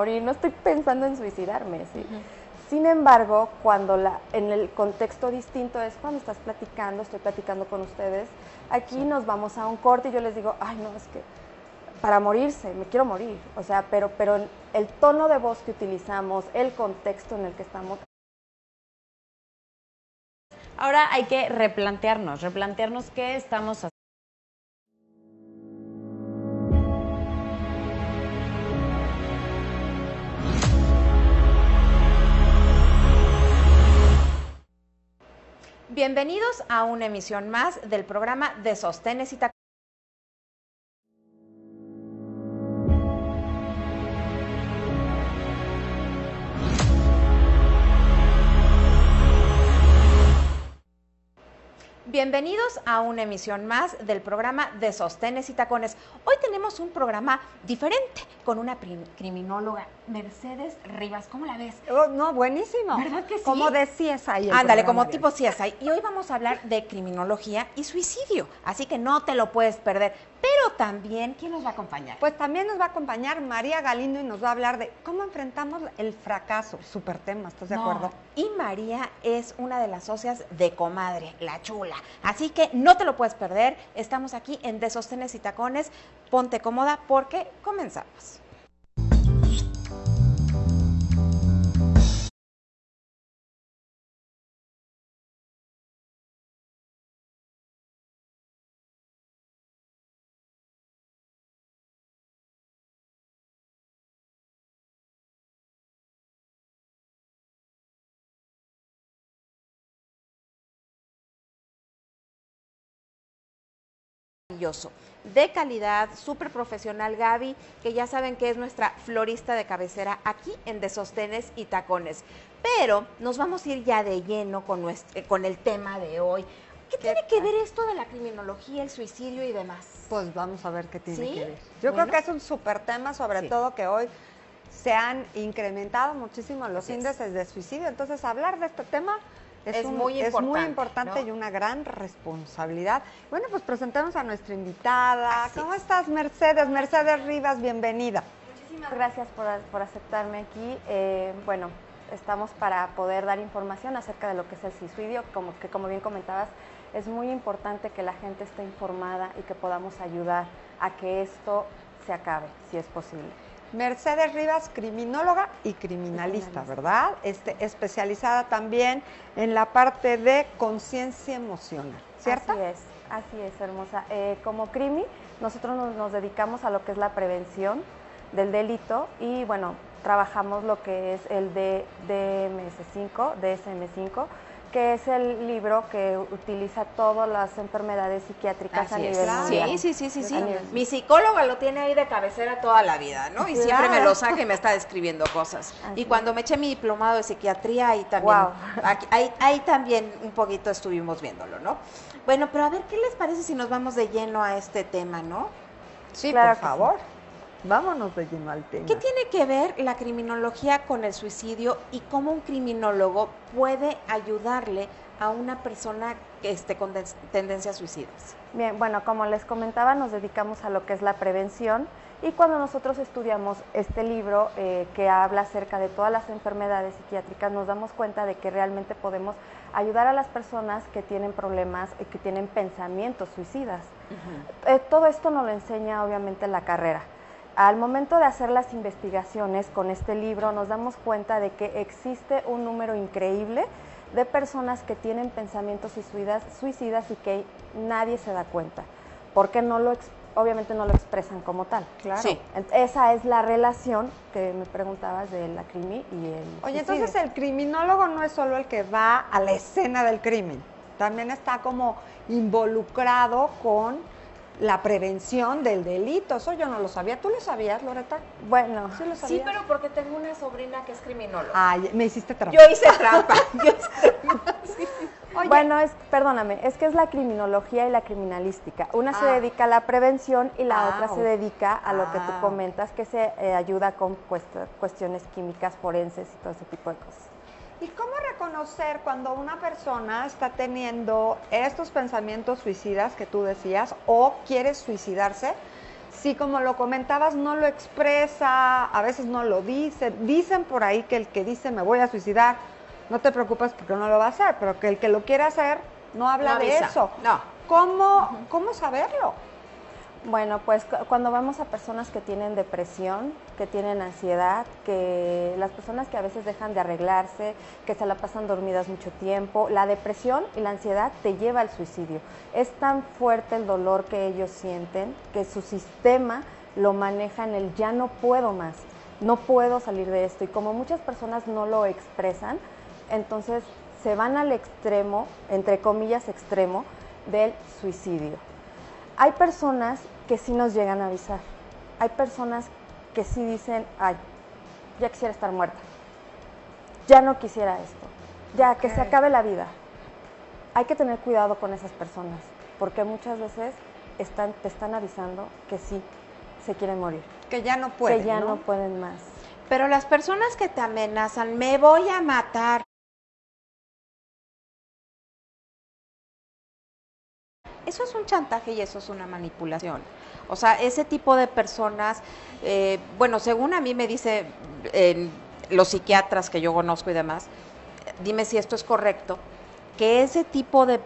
morir, no estoy pensando en suicidarme, ¿sí? Sin embargo, cuando la, en el contexto distinto es cuando estás platicando, estoy platicando con ustedes, aquí nos vamos a un corte y yo les digo, ay no, es que para morirse, me quiero morir, o sea, pero, pero el tono de voz que utilizamos, el contexto en el que estamos. Ahora hay que replantearnos, replantearnos qué estamos Bienvenidos a una emisión más del programa de Sostenes y Bienvenidos a una emisión más del programa de Sostenes y Tacones. Hoy tenemos un programa diferente con una criminóloga, Mercedes Rivas. ¿Cómo la ves? Oh, no, buenísimo. ¿Verdad que sí? Como de CSI. Ándale, como tipo CSI. Y hoy vamos a hablar de criminología y suicidio. Así que no te lo puedes perder. Pero también, ¿quién nos va a acompañar? Pues también nos va a acompañar María Galindo y nos va a hablar de cómo enfrentamos el fracaso. Súper tema, ¿estás de acuerdo? Y María es una de las socias de Comadre, la chula. Así que no te lo puedes perder. Estamos aquí en De Sostenes y Tacones. Ponte cómoda porque comenzamos. De calidad, súper profesional Gaby, que ya saben que es nuestra florista de cabecera aquí en De Sostenes y Tacones. Pero nos vamos a ir ya de lleno con, nuestro, con el tema de hoy. ¿Qué tiene que ver esto de la criminología, el suicidio y demás? Pues vamos a ver qué tiene que ver. Yo creo que es un súper tema, sobre todo que hoy se han incrementado muchísimo los índices de suicidio. Entonces, hablar de este tema es, muy importante, y una gran responsabilidad. Bueno, pues presentamos a nuestra invitada. ¿Cómo estás, Mercedes? Mercedes Rivas, bienvenida. Muchísimas gracias por, aceptarme aquí. Eh, bueno, estamos para poder dar información acerca de lo que es el suicidio, como que como bien comentabas, es muy importante que la gente esté informada y que podamos ayudar a que esto se acabe, si es posible. Mercedes Rivas, criminóloga y criminalista, ¿verdad? Este, especializada también en la parte de conciencia emocional, ¿cierto? Así es, así es, hermosa. Eh, como crimi, nosotros nos, dedicamos a lo que es la prevención del delito y, bueno, trabajamos lo que es el DMS5, DSM5, que es el libro que utiliza todas las enfermedades psiquiátricas a nivel mundial. Sí, sí, sí, sí, Mi psicóloga lo tiene ahí de cabecera toda la vida, ¿no? Y siempre me lo saca y me está describiendo cosas. y cuando me eché mi diplomado de psiquiatría, ahí también, ahí, también un poquito estuvimos viéndolo, ¿no? Bueno, pero a ver, ¿qué les parece si nos vamos de lleno a este tema, no? Sí, por favor. Vámonos de lleno al tema. ¿Qué tiene que ver la criminología con el suicidio y cómo un criminólogo puede ayudarle a una persona que esté con tendencias suicidas? Bien, bueno, como les comentaba, nos dedicamos a lo que es la prevención y cuando nosotros estudiamos este libro eh, que habla acerca de todas las enfermedades psiquiátricas, nos damos cuenta de que realmente podemos ayudar a las personas que tienen problemas y que tienen pensamientos suicidas. Eh, todo esto nos lo enseña obviamente la carrera. Al momento de hacer las investigaciones con este libro nos damos cuenta de que existe un número increíble de personas que tienen pensamientos suicidas, suicidas y que nadie se da cuenta, porque no lo obviamente no lo expresan como tal. Claro. Esa es la relación que me preguntabas de la crimi y el Oye, entonces el criminólogo no es solo el que va a la escena del crimen, también está como involucrado con la prevención del delito. Eso yo no lo sabía. ¿Tú lo sabías, Loreta? Bueno, sí lo sabía. Sí, pero porque tengo una sobrina que es criminóloga. Ay, me hiciste trampa. Yo hice trampa. Yo hice trampa. Bueno, es, perdóname, es que es la criminología y la criminalística. Una se ah. dedica a la prevención y la ah, otra se dedica a lo que tú ah. comentas, que se eh, ayuda con cuestiones químicas, forenses y todo ese tipo de cosas. ¿Y cómo reconocer cuando una persona está teniendo estos pensamientos suicidas que tú decías o quiere suicidarse? si como lo comentabas no lo expresa, a veces no lo dice, dicen por ahí que el que dice me voy a suicidar, no te preocupes porque no lo va a hacer, pero que el que lo quiere hacer no habla de eso. No. ¿Cómo, ¿Cómo saberlo? Bueno, pues cuando vamos a personas que tienen depresión, que tienen ansiedad, que las personas que a veces dejan de arreglarse, que se la pasan dormidas mucho tiempo, la depresión y la ansiedad te lleva al suicidio. Es tan fuerte el dolor que ellos sienten que su sistema lo maneja en el ya no puedo más, no puedo salir de esto. Y como muchas personas no lo expresan, entonces se van al extremo, entre comillas extremo, del suicidio. Hay personas que sí nos llegan a avisar. Hay personas que sí dicen, ay, ya quisiera estar muerta. Ya no quisiera esto. Ya, que se acabe la vida. Hay que tener cuidado con esas personas, porque muchas veces están, te están avisando que sí, se quieren morir. Que ya no pueden. Que ya no pueden más. Pero las personas que te amenazan, me voy a matar, Eso es un chantaje y eso es una manipulación. O sea, ese tipo de personas, eh, bueno, según a mí me dice los psiquiatras que yo conozco y demás, dime si esto es correcto, que ese tipo de,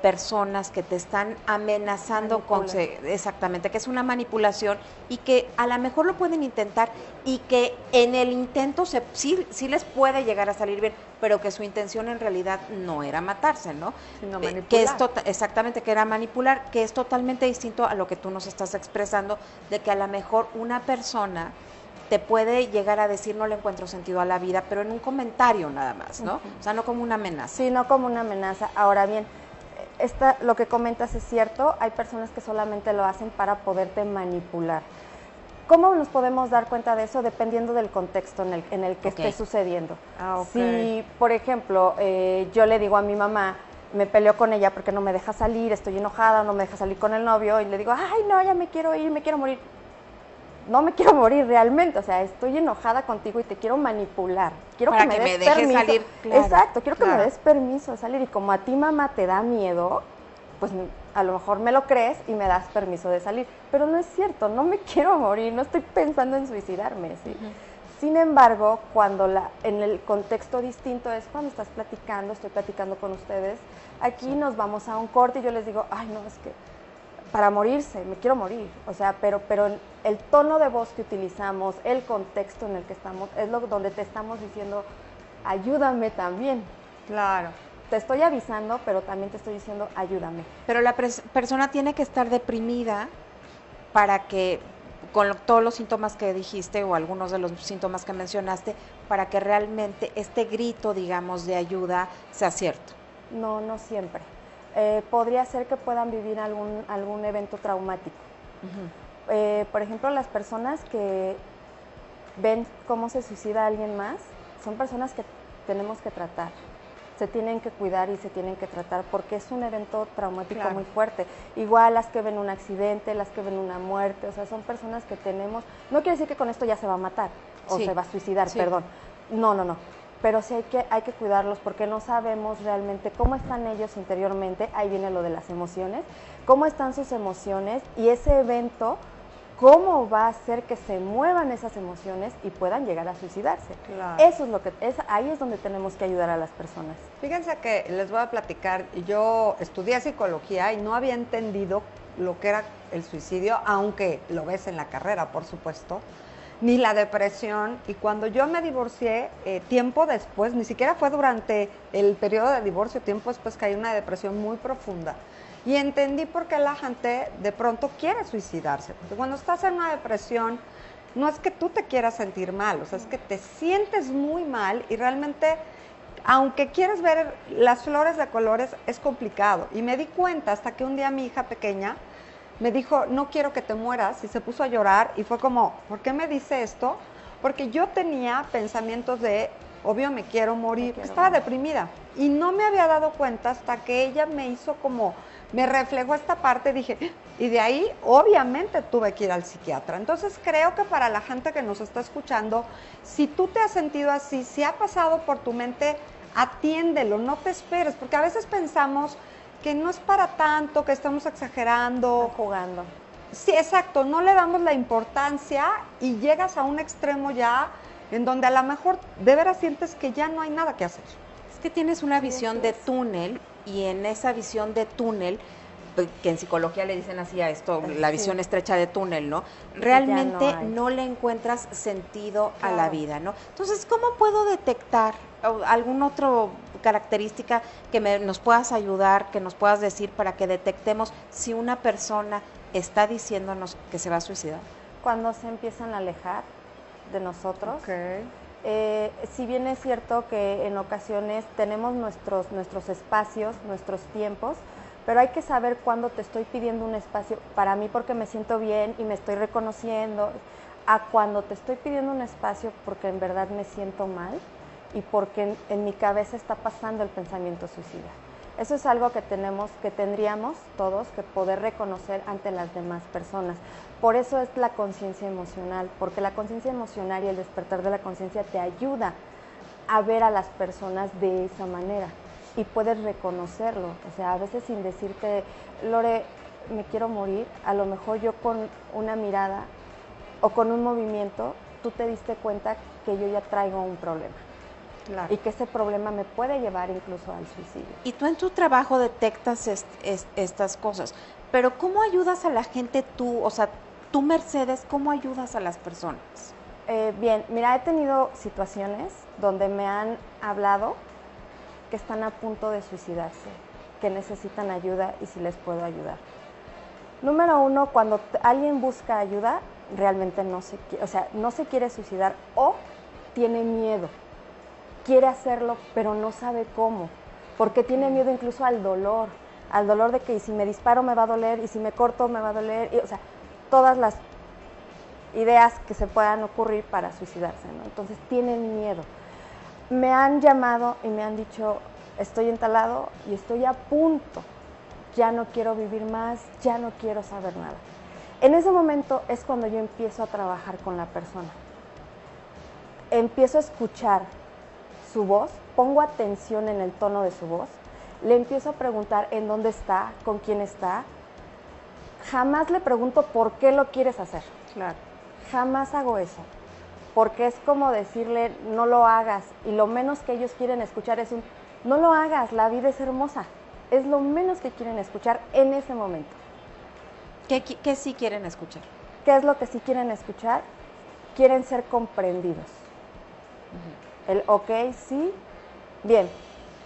personas que te están amenazando con exactamente que es una manipulación y que a lo mejor lo pueden intentar y que en el intento se, sí, sí les puede llegar a salir bien pero que su intención en realidad no era matarse no Sino eh, manipular. que esto exactamente que era manipular que es totalmente distinto a lo que tú nos estás expresando de que a lo mejor una persona te puede llegar a decir no le encuentro sentido a la vida, pero en un comentario nada más, ¿no? O sea, no como una amenaza. Sí, no como una amenaza. Ahora bien, esta, lo que comentas es cierto, hay personas que solamente lo hacen para poderte manipular. ¿Cómo nos podemos dar cuenta de eso? Dependiendo del contexto en el, en el que esté sucediendo. Ah, Si, por ejemplo, eh, yo le digo a mi mamá, me peleo con ella porque no me deja salir, estoy enojada, no me deja salir con el novio, y le digo, ay, no, ya me quiero ir, me quiero morir no me quiero morir realmente, o sea, estoy enojada contigo y te quiero manipular. Quiero Para que, me, dejes salir. Exacto, quiero que me des permiso de salir y como a ti mamá te da miedo, pues a lo mejor me lo crees y me das permiso de salir, pero no es cierto, no me quiero morir, no estoy pensando en suicidarme, ¿sí? Sin embargo, cuando la, en el contexto distinto es cuando estás platicando, estoy platicando con ustedes, aquí nos vamos a un corte y yo les digo, ay no, es que para morirse, me quiero morir. O sea, pero, pero el tono de voz que utilizamos, el contexto en el que estamos, es lo donde te estamos diciendo, ayúdame también. Claro. Te estoy avisando, pero también te estoy diciendo, ayúdame. Pero la persona tiene que estar deprimida para que, con todos los síntomas que dijiste o algunos de los síntomas que mencionaste, para que realmente este grito, digamos, de ayuda sea cierto. No, no siempre. Eh, podría ser que puedan vivir algún, algún evento traumático. Eh, por ejemplo, las personas que ven cómo se suicida alguien más son personas que tenemos que tratar. Se tienen que cuidar y se tienen que tratar porque es un evento traumático muy fuerte. Igual las que ven un accidente, las que ven una muerte, o sea, son personas que tenemos. No quiere decir que con esto ya se va a matar o se va a suicidar, perdón. No, no, no pero sí hay que, hay que cuidarlos porque no sabemos realmente cómo están ellos interiormente, ahí viene lo de las emociones, cómo están sus emociones y ese evento, cómo va a hacer que se muevan esas emociones y puedan llegar a suicidarse. Eso es lo que, es, ahí es donde tenemos que ayudar a las personas. Fíjense que les voy a platicar, yo estudié psicología y no había entendido lo que era el suicidio, aunque lo ves en la carrera, por supuesto ni la depresión. Y cuando yo me divorcié, eh, tiempo después, ni siquiera fue durante el periodo de divorcio, tiempo después caí en una depresión muy profunda. Y entendí por qué la gente de pronto quiere suicidarse. Porque cuando estás en una depresión, no es que tú te quieras sentir mal, o sea, es que te sientes muy mal y realmente, aunque quieres ver las flores de colores, es complicado. Y me di cuenta hasta que un día mi hija pequeña, me dijo, no quiero que te mueras, y se puso a llorar y fue como, ¿por qué me dice esto? Porque yo tenía pensamientos de, obvio me quiero morir, estaba deprimida y no me había dado cuenta hasta que ella me hizo como, me reflejó esta parte, dije, y de ahí obviamente tuve que ir al psiquiatra. Entonces creo que para la gente que nos está escuchando, si tú te has sentido así, si ha pasado por tu mente, atiéndelo, no te esperes, porque a veces pensamos, que no es para tanto, que estamos exagerando. jugando. Sí, exacto, no le damos la importancia y llegas a un extremo ya en donde a lo mejor de veras sientes que ya no hay nada que hacer. Es que tienes una visión de túnel y en esa visión de túnel pues, que en psicología le dicen así a esto, la visión estrecha de túnel, ¿no? Realmente no, le encuentras sentido a la vida, ¿no? Entonces, ¿cómo puedo detectar alguna otra característica que nos puedas ayudar, que nos puedas decir para que detectemos si una persona está diciéndonos que se va a suicidar? Cuando se empiezan a alejar de nosotros. Eh, si bien es cierto que en ocasiones tenemos nuestros, nuestros espacios, nuestros tiempos, pero hay que saber cuándo te estoy pidiendo un espacio para mí porque me siento bien y me estoy reconociendo, a cuando te estoy pidiendo un espacio porque en verdad me siento mal y porque en, mi cabeza está pasando el pensamiento suicida. Eso es algo que tenemos, que tendríamos todos que poder reconocer ante las demás personas. Por eso es la conciencia emocional, porque la conciencia emocional y el despertar de la conciencia te ayuda a ver a las personas de esa manera y puedes reconocerlo. O sea, a veces sin decirte, Lore, me quiero morir, a lo mejor yo con una mirada o con un movimiento, tú te diste cuenta que yo ya traigo un problema. Y que ese problema me puede llevar incluso al suicidio. Y tú en tu trabajo detectas estas cosas, pero ¿cómo ayudas a la gente tú? O sea, tú Mercedes, ¿cómo ayudas a las personas? Eh, bien, mira, he tenido situaciones donde me han hablado que están a punto de suicidarse, que necesitan ayuda y si les puedo ayudar. Número uno, cuando alguien busca ayuda, realmente no se, o sea, no se quiere suicidar o tiene miedo. Quiere hacerlo, pero no sabe cómo, porque tiene mm. miedo incluso al dolor, al dolor de que si me disparo me va a doler y si me corto me va a doler, y, o sea, todas las ideas que se puedan ocurrir para suicidarse. Entonces tienen miedo me han llamado y me han dicho, estoy entalado y estoy a punto, ya no quiero vivir más, ya no quiero saber nada. En ese momento es cuando yo empiezo a trabajar con la persona. Empiezo a escuchar su voz, pongo atención en el tono de su voz, le empiezo a preguntar en dónde está, con quién está. Jamás le pregunto por qué lo quieres hacer. Claro. Jamás hago eso porque es como decirle, no lo hagas, y lo menos que ellos quieren escuchar es un, no lo hagas, la vida es hermosa. Es lo menos que quieren escuchar en ese momento. ¿Qué, qué sí quieren escuchar? ¿Qué es lo que sí quieren escuchar? Quieren ser comprendidos. El ok, sí. Bien,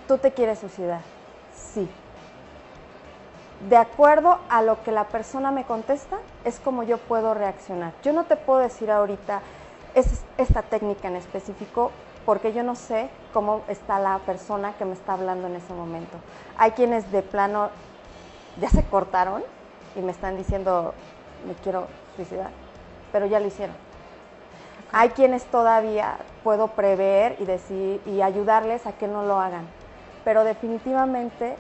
tú te quieres suicidar. Sí. De acuerdo a lo que la persona me contesta, es como yo puedo reaccionar. Yo no te puedo decir ahorita, es esta técnica en específico porque yo no sé cómo está la persona que me está hablando en ese momento. Hay quienes de plano ya se cortaron y me están diciendo, me quiero suicidar, pero ya lo hicieron. Hay quienes todavía puedo prever y decir y ayudarles a que no lo hagan, pero definitivamente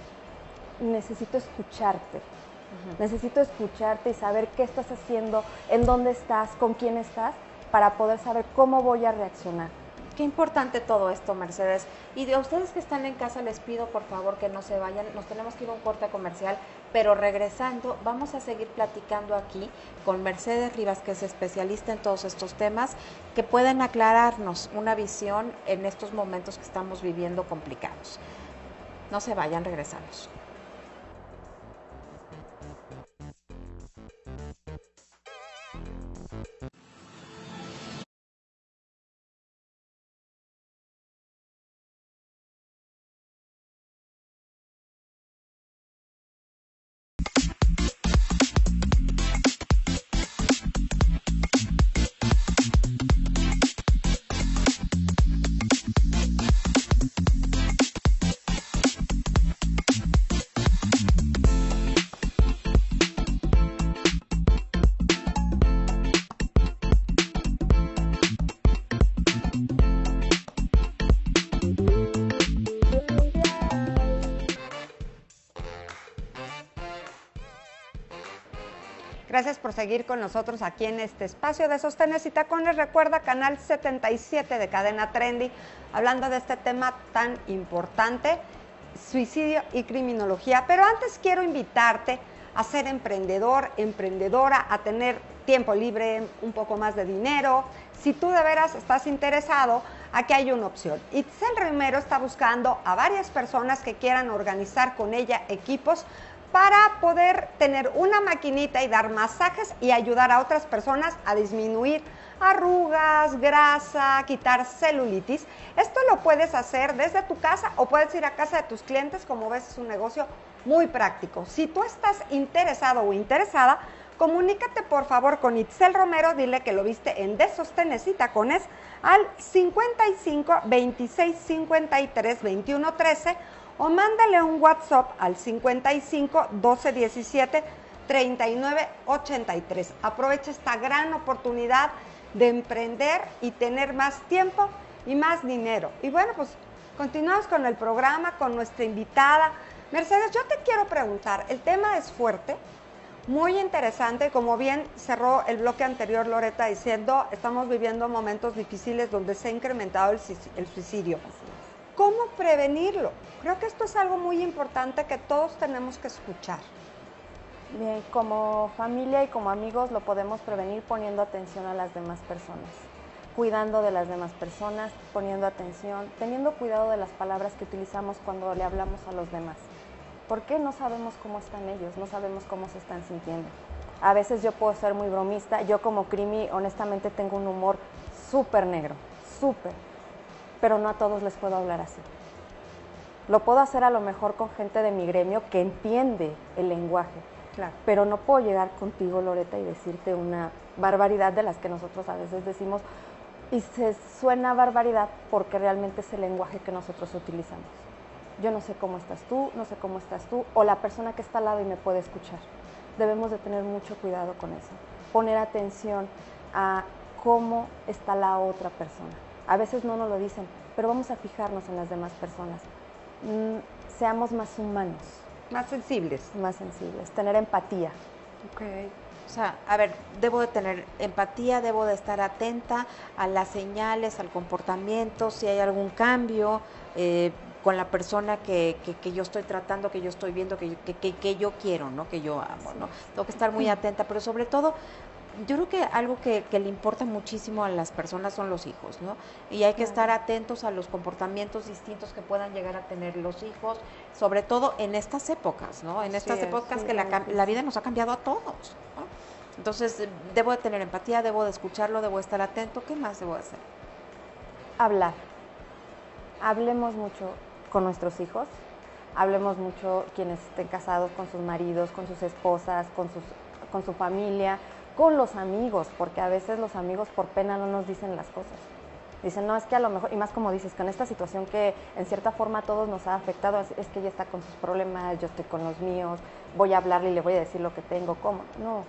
necesito escucharte. Necesito escucharte y saber qué estás haciendo, en dónde estás, con quién estás para poder saber cómo voy a reaccionar. Qué importante todo esto, Mercedes. Y de ustedes que están en casa, les pido por favor que no se vayan. Nos tenemos que ir a un corte comercial, pero regresando, vamos a seguir platicando aquí con Mercedes Rivas, que es especialista en todos estos temas, que pueden aclararnos una visión en estos momentos que estamos viviendo complicados. No se vayan, regresamos. Por seguir con nosotros aquí en este espacio de Sostenes y Tacones. Recuerda, canal 77 de Cadena Trendy, hablando de este tema tan importante, suicidio y criminología. Pero antes quiero invitarte a ser emprendedor, emprendedora, a tener tiempo libre, un poco más de dinero. Si tú de veras estás interesado, aquí hay una opción. Itzel Romero está buscando a varias personas que quieran organizar con ella equipos para poder tener una maquinita y dar masajes y ayudar a otras personas a disminuir arrugas, grasa, quitar celulitis. Esto lo puedes hacer desde tu casa o puedes ir a casa de tus clientes, como ves es un negocio muy práctico. Si tú estás interesado o interesada, comunícate por favor con Itzel Romero, dile que lo viste en De Sostenes y Tacones al 55 26 53 21 13 o mándale un WhatsApp al 55 12 17 39 83. Aprovecha esta gran oportunidad de emprender y tener más tiempo y más dinero. Y bueno, pues continuamos con el programa, con nuestra invitada. Mercedes, yo te quiero preguntar, el tema es fuerte, muy interesante, como bien cerró el bloque anterior Loreta diciendo, estamos viviendo momentos difíciles donde se ha incrementado el, suicidio. ¿Cómo prevenirlo? Creo que esto es algo muy importante que todos tenemos que escuchar. Bien, como familia y como amigos lo podemos prevenir poniendo atención a las demás personas, cuidando de las demás personas, poniendo atención, teniendo cuidado de las palabras que utilizamos cuando le hablamos a los demás. ¿Por qué no sabemos cómo están ellos? No sabemos cómo se están sintiendo. A veces yo puedo ser muy bromista, yo como Crimi honestamente tengo un humor súper negro, súper, pero no a todos les puedo hablar así. Lo puedo hacer a lo mejor con gente de mi gremio que entiende el lenguaje, pero no puedo llegar contigo, Loreta, y decirte una barbaridad de las que nosotros a veces decimos y se suena barbaridad porque realmente es el lenguaje que nosotros utilizamos. Yo no sé cómo estás tú, no sé cómo estás tú, o la persona que está al lado y me puede escuchar. Debemos de tener mucho cuidado con eso, poner atención a cómo está la otra persona. A veces no nos lo dicen, pero vamos a fijarnos en las demás personas. Mm, seamos más humanos más sensibles. Más sensibles, tener empatía. Ok. O sea, a ver, debo de tener empatía, debo de estar atenta a las señales, al comportamiento, si hay algún cambio eh, con la persona que, que, yo estoy tratando, que yo estoy viendo, que, que, yo quiero, ¿no? Que yo amo, ¿no? Tengo que estar muy atenta, pero sobre todo yo creo que algo que, le importa muchísimo a las personas son los hijos, ¿no? Y hay que estar atentos a los comportamientos distintos que puedan llegar a tener los hijos, sobre todo en estas épocas, ¿no? En estas épocas que la, vida nos ha cambiado a todos, ¿no? Entonces, debo de tener empatía, debo de escucharlo, debo de estar atento. ¿Qué más debo hacer? Hablar. Hablemos mucho con nuestros hijos, hablemos mucho quienes estén casados con sus maridos, con sus esposas, con, sus, con su familia, con los amigos, porque a veces los amigos por pena no nos dicen las cosas. Dicen, no, es que a lo mejor, y más como dices, con esta situación que en cierta forma a todos nos ha afectado, es, que ella está con sus problemas, yo estoy con los míos, voy a hablarle y le voy a decir lo que tengo, ¿cómo? No,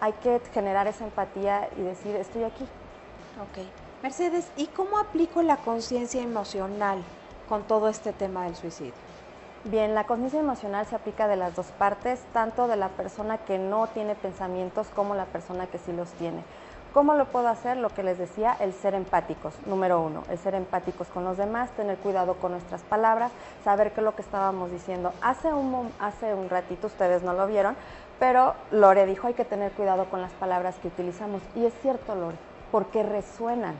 hay que generar esa empatía y decir, estoy aquí. Ok. Mercedes, ¿y cómo aplico la conciencia emocional con todo este tema del suicidio? Bien, la conciencia emocional se aplica de las dos partes, tanto de la persona que no tiene pensamientos como la persona que sí los tiene. ¿Cómo lo puedo hacer? Lo que les decía, el ser empáticos, número uno, el ser empáticos con los demás, tener cuidado con nuestras palabras, saber qué es lo que estábamos diciendo. Hace un, hace un ratito, ustedes no lo vieron, pero Lore dijo hay que tener cuidado con las palabras que utilizamos. Y es cierto, Lore, porque resuenan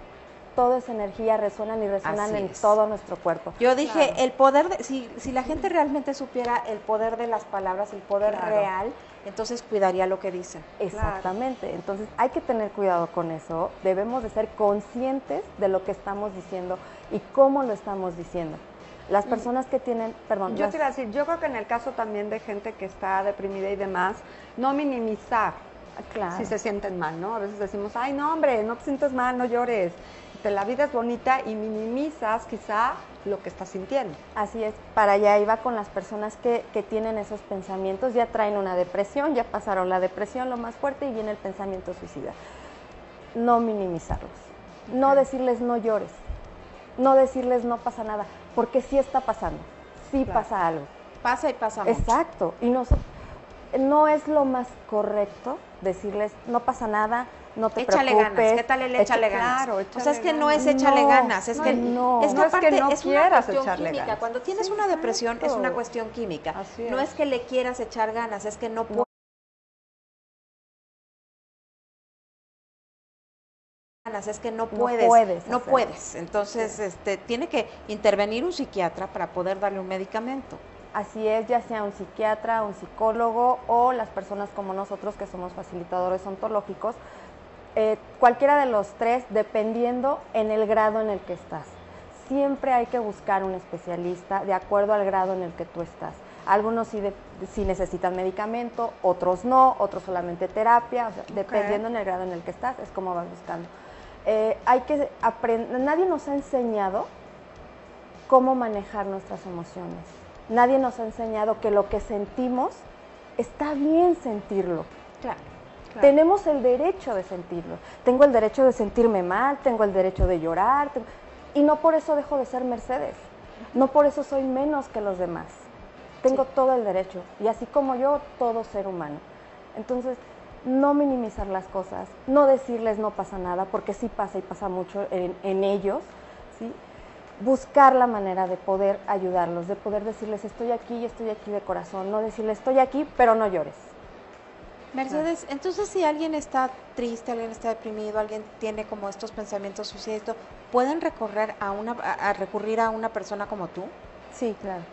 toda esa energía resuenan y resuenan en todo nuestro cuerpo. Yo dije, el poder, de, si, si la gente realmente supiera el poder de las palabras, el poder real, entonces cuidaría lo que dicen. Exactamente, entonces hay que tener cuidado con eso, debemos de ser conscientes de lo que estamos diciendo y cómo lo estamos diciendo. Las personas que tienen, perdón. Yo te iba a decir, yo creo que en el caso también de gente que está deprimida y demás, no minimizar claro. si se sienten mal, ¿no? A veces decimos, ay, no, hombre, no te sientes mal, no llores la vida es bonita y minimizas quizá lo que estás sintiendo. Así es, para allá iba con las personas que, que, tienen esos pensamientos, ya traen una depresión, ya pasaron la depresión lo más fuerte y viene el pensamiento suicida. No minimizarlos, no decirles no llores, no decirles no pasa nada, porque sí está pasando, sí pasa algo. Pasa y pasa Exacto, y no, no es lo más correcto decirles no pasa nada, no te échale preocupes. ganas, ¿qué tal el échale, échale ganas? Claro, échale o sea, es que no es échale no, ganas, es no, que no, es que, aparte, es que no es una cuestión química. Cuando tienes una depresión es una cuestión química. No es que le quieras echar ganas, es que no puedes. es que no puedes, no puedes, no puedes. entonces este tiene que intervenir un psiquiatra para poder darle un medicamento. Así es, ya sea un psiquiatra, un psicólogo o las personas como nosotros que somos facilitadores ontológicos eh, cualquiera de los tres, dependiendo en el grado en el que estás. Siempre hay que buscar un especialista de acuerdo al grado en el que tú estás. Algunos sí, necesitan medicamento, otros no, otros solamente terapia, dependiendo en el grado en el que estás, es como vas buscando. Eh, hay que aprender, nadie nos ha enseñado cómo manejar nuestras emociones. Nadie nos ha enseñado que lo que sentimos está bien sentirlo. Claro, Tenemos el derecho de sentirlo. Tengo el derecho de sentirme mal, tengo el derecho de llorar, y no por eso dejo de ser Mercedes. No por eso soy menos que los demás. Tengo todo el derecho, y así como yo, todo ser humano. Entonces, no minimizar las cosas, no decirles no pasa nada, porque sí pasa y pasa mucho en, ellos, ¿sí? buscar la manera de poder ayudarlos, de poder decirles estoy aquí y estoy aquí de corazón, no decirles estoy aquí, pero no llores. Mercedes, entonces si alguien está triste, alguien está deprimido, alguien tiene como estos pensamientos suicidios, ¿pueden recorrer a una, a recurrir a una persona como tú? Sí, claro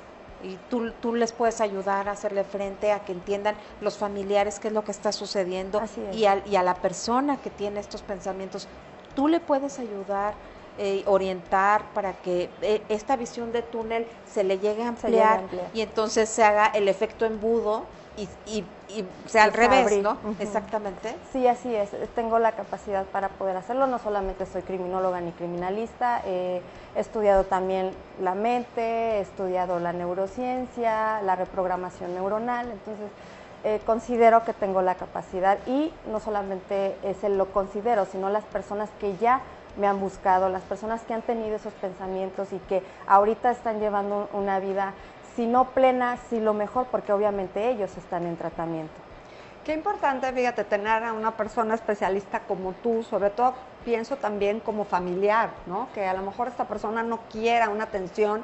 y tú, tú, les puedes ayudar a hacerle frente, a que entiendan los familiares qué es lo que está sucediendo y, a, y a la persona que tiene estos pensamientos. Tú le puedes ayudar, eh, orientar para que eh, esta visión de túnel se le llegue a ampliar, y entonces se haga el efecto embudo y, y, sea al revés, ¿no? Exactamente. Sí, así es. Tengo la capacidad para poder hacerlo. No solamente soy criminóloga ni criminalista, he estudiado también la mente, he estudiado la neurociencia, la reprogramación neuronal. Entonces, eh, considero que tengo la capacidad y no solamente es el lo considero, sino las personas que ya me han buscado, las personas que han tenido esos pensamientos y que ahorita están llevando una vida si no plena, si lo mejor, porque obviamente ellos están en tratamiento. Qué importante, fíjate, tener a una persona especialista como tú, sobre todo pienso también como familiar, ¿no? Que a lo mejor esta persona no quiera una atención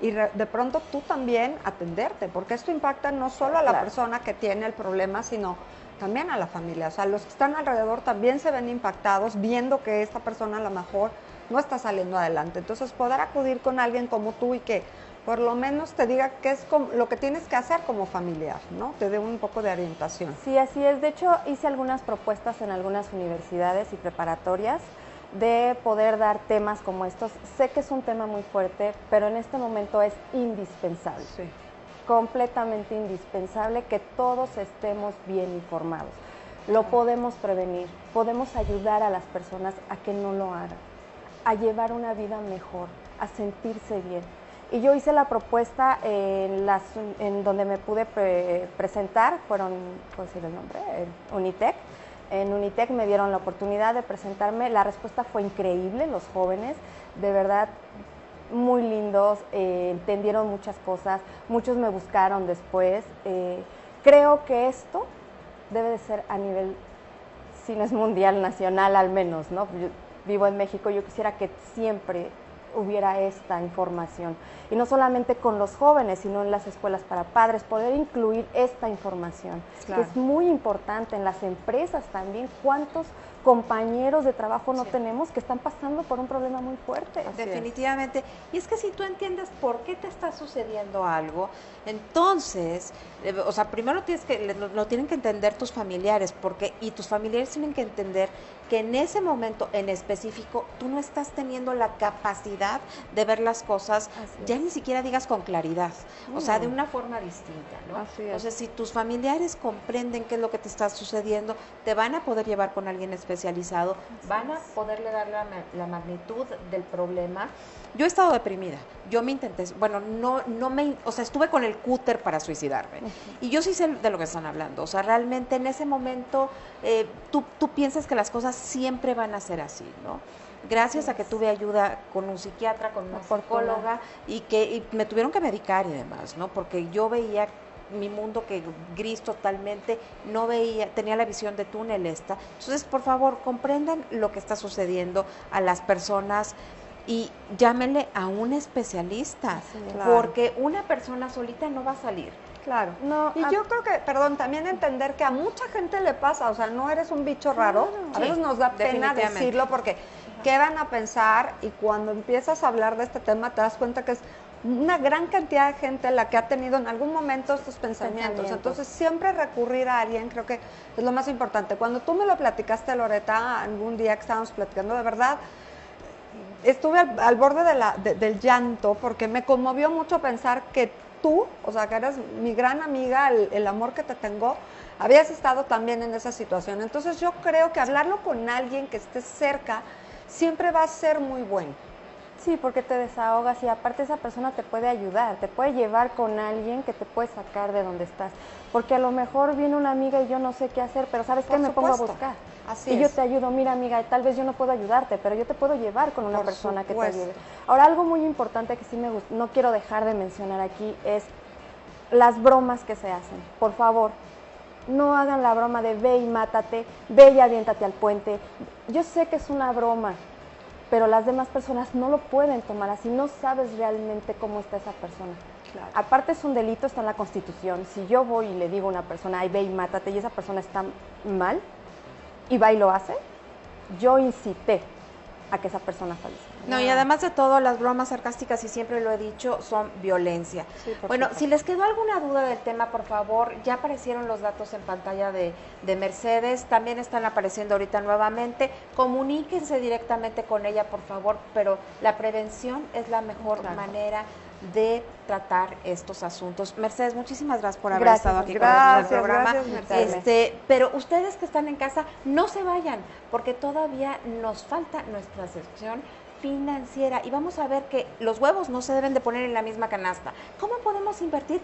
y de pronto tú también atenderte, porque esto impacta no solo a la persona que tiene el problema, sino también a la familia. O sea, los que están alrededor también se ven impactados viendo que esta persona a lo mejor no está saliendo adelante. Entonces, poder acudir con alguien como tú y que por lo menos te diga qué es lo que tienes que hacer como familiar, ¿no? Te dé un poco de orientación. Sí, así es. De hecho, hice algunas propuestas en algunas universidades y preparatorias de poder dar temas como estos. Sé que es un tema muy fuerte, pero en este momento es indispensable. Sí. Completamente indispensable que todos estemos bien informados. Lo podemos prevenir, podemos ayudar a las personas a que no lo hagan, a llevar una vida mejor, a sentirse bien y yo hice la propuesta en, las, en donde me pude presentar, fueron, ¿puedo decir el nombre? Unitec. En Unitec me dieron la oportunidad de presentarme. La respuesta fue increíble, los jóvenes, de verdad muy lindos, eh, entendieron muchas cosas, muchos me buscaron después. Eh, creo que esto debe de ser a nivel, si no es mundial, nacional al menos, ¿no? vivo en México, yo quisiera que siempre hubiera esta información. Y no solamente con los jóvenes, sino en las escuelas para padres, poder incluir esta información, que es muy importante en las empresas también. ¿Cuántos compañeros de trabajo no tenemos que están pasando por un problema muy fuerte. Definitivamente. Y es que si tú entiendes por qué te está sucediendo algo, entonces, eh, o sea, primero tienes que lo, tienen que entender tus familiares, porque y tus familiares tienen que entender que en ese momento en específico tú no estás teniendo la capacidad de ver las cosas, ya ni siquiera digas con claridad, o sea, de una forma distinta, ¿no? Entonces, si tus familiares comprenden qué es lo que te está sucediendo, te van a poder llevar con alguien especializado, van a poderle dar la, magnitud del problema. Yo he estado deprimida, yo me intenté, bueno, no, no me, o sea, estuve con el cúter para suicidarme. Y yo sí sé de lo que están hablando, o sea, realmente en ese momento eh, tú, tú piensas que las cosas siempre van a ser así, ¿no? gracias a que tuve ayuda con un psiquiatra, con una psicóloga y que y me tuvieron que medicar y demás, ¿no? Porque yo veía mi mundo que gris totalmente, no veía, tenía la visión de túnel esta. Entonces, por favor, comprendan lo que está sucediendo a las personas y llámenle a un especialista, porque una persona solita no va a salir. Claro. No, y yo creo que, perdón, también entender que a mucha gente le pasa, o sea, no eres un bicho raro. a veces nos da pena decirlo porque qué van a pensar y cuando empiezas a hablar de este tema te das cuenta que es una gran cantidad de gente la que ha tenido en algún momento estos pensamientos. Entonces, siempre recurrir a alguien creo que es lo más importante. Cuando tú me lo platicaste, Loreta, algún día que estábamos platicando, de verdad, estuve al, borde de la, del llanto porque me conmovió mucho pensar que tú, o sea, que eres mi gran amiga, el, amor que te tengo, habías estado también en esa situación. Entonces yo creo que hablarlo con alguien que esté cerca siempre va a ser muy bueno. Sí, porque te desahogas y aparte esa persona te puede ayudar, te puede llevar con alguien que te puede sacar de donde estás. Porque a lo mejor viene una amiga y yo no sé qué hacer, pero ¿sabes qué? Me pongo a buscar. Así y yo te ayudo, mira amiga, tal vez yo no puedo ayudarte, pero yo te puedo llevar con una persona que te ayude. Ahora, algo muy importante que sí me gusta, no quiero dejar de mencionar aquí es las bromas que se hacen. Por favor, no hagan la broma de ve y mátate, ve y aviéntate al puente. Yo sé que es una broma, pero las demás personas no lo pueden tomar así, no sabes realmente cómo está esa persona. Aparte es un delito, está en la Constitución. Si yo voy y le digo a una persona, ay, ve y mátate, y esa persona está mal, y va y lo hace, yo incité a que esa persona fallezca. No, y además de todo, las bromas sarcásticas, y siempre lo he dicho, son violencia. bueno, si les quedó alguna duda del tema, por favor, ya aparecieron los datos en pantalla de, Mercedes, también están apareciendo ahorita nuevamente. Comuníquense directamente con ella, por favor, pero la prevención es la mejor manera de tratar estos asuntos. Mercedes, muchísimas gracias por haber estado aquí con nosotros en el programa. este, pero ustedes que están en casa, no se vayan, porque todavía nos falta nuestra sección financiera y vamos a ver que los huevos no se deben de poner en la misma canasta. ¿Cómo podemos invertir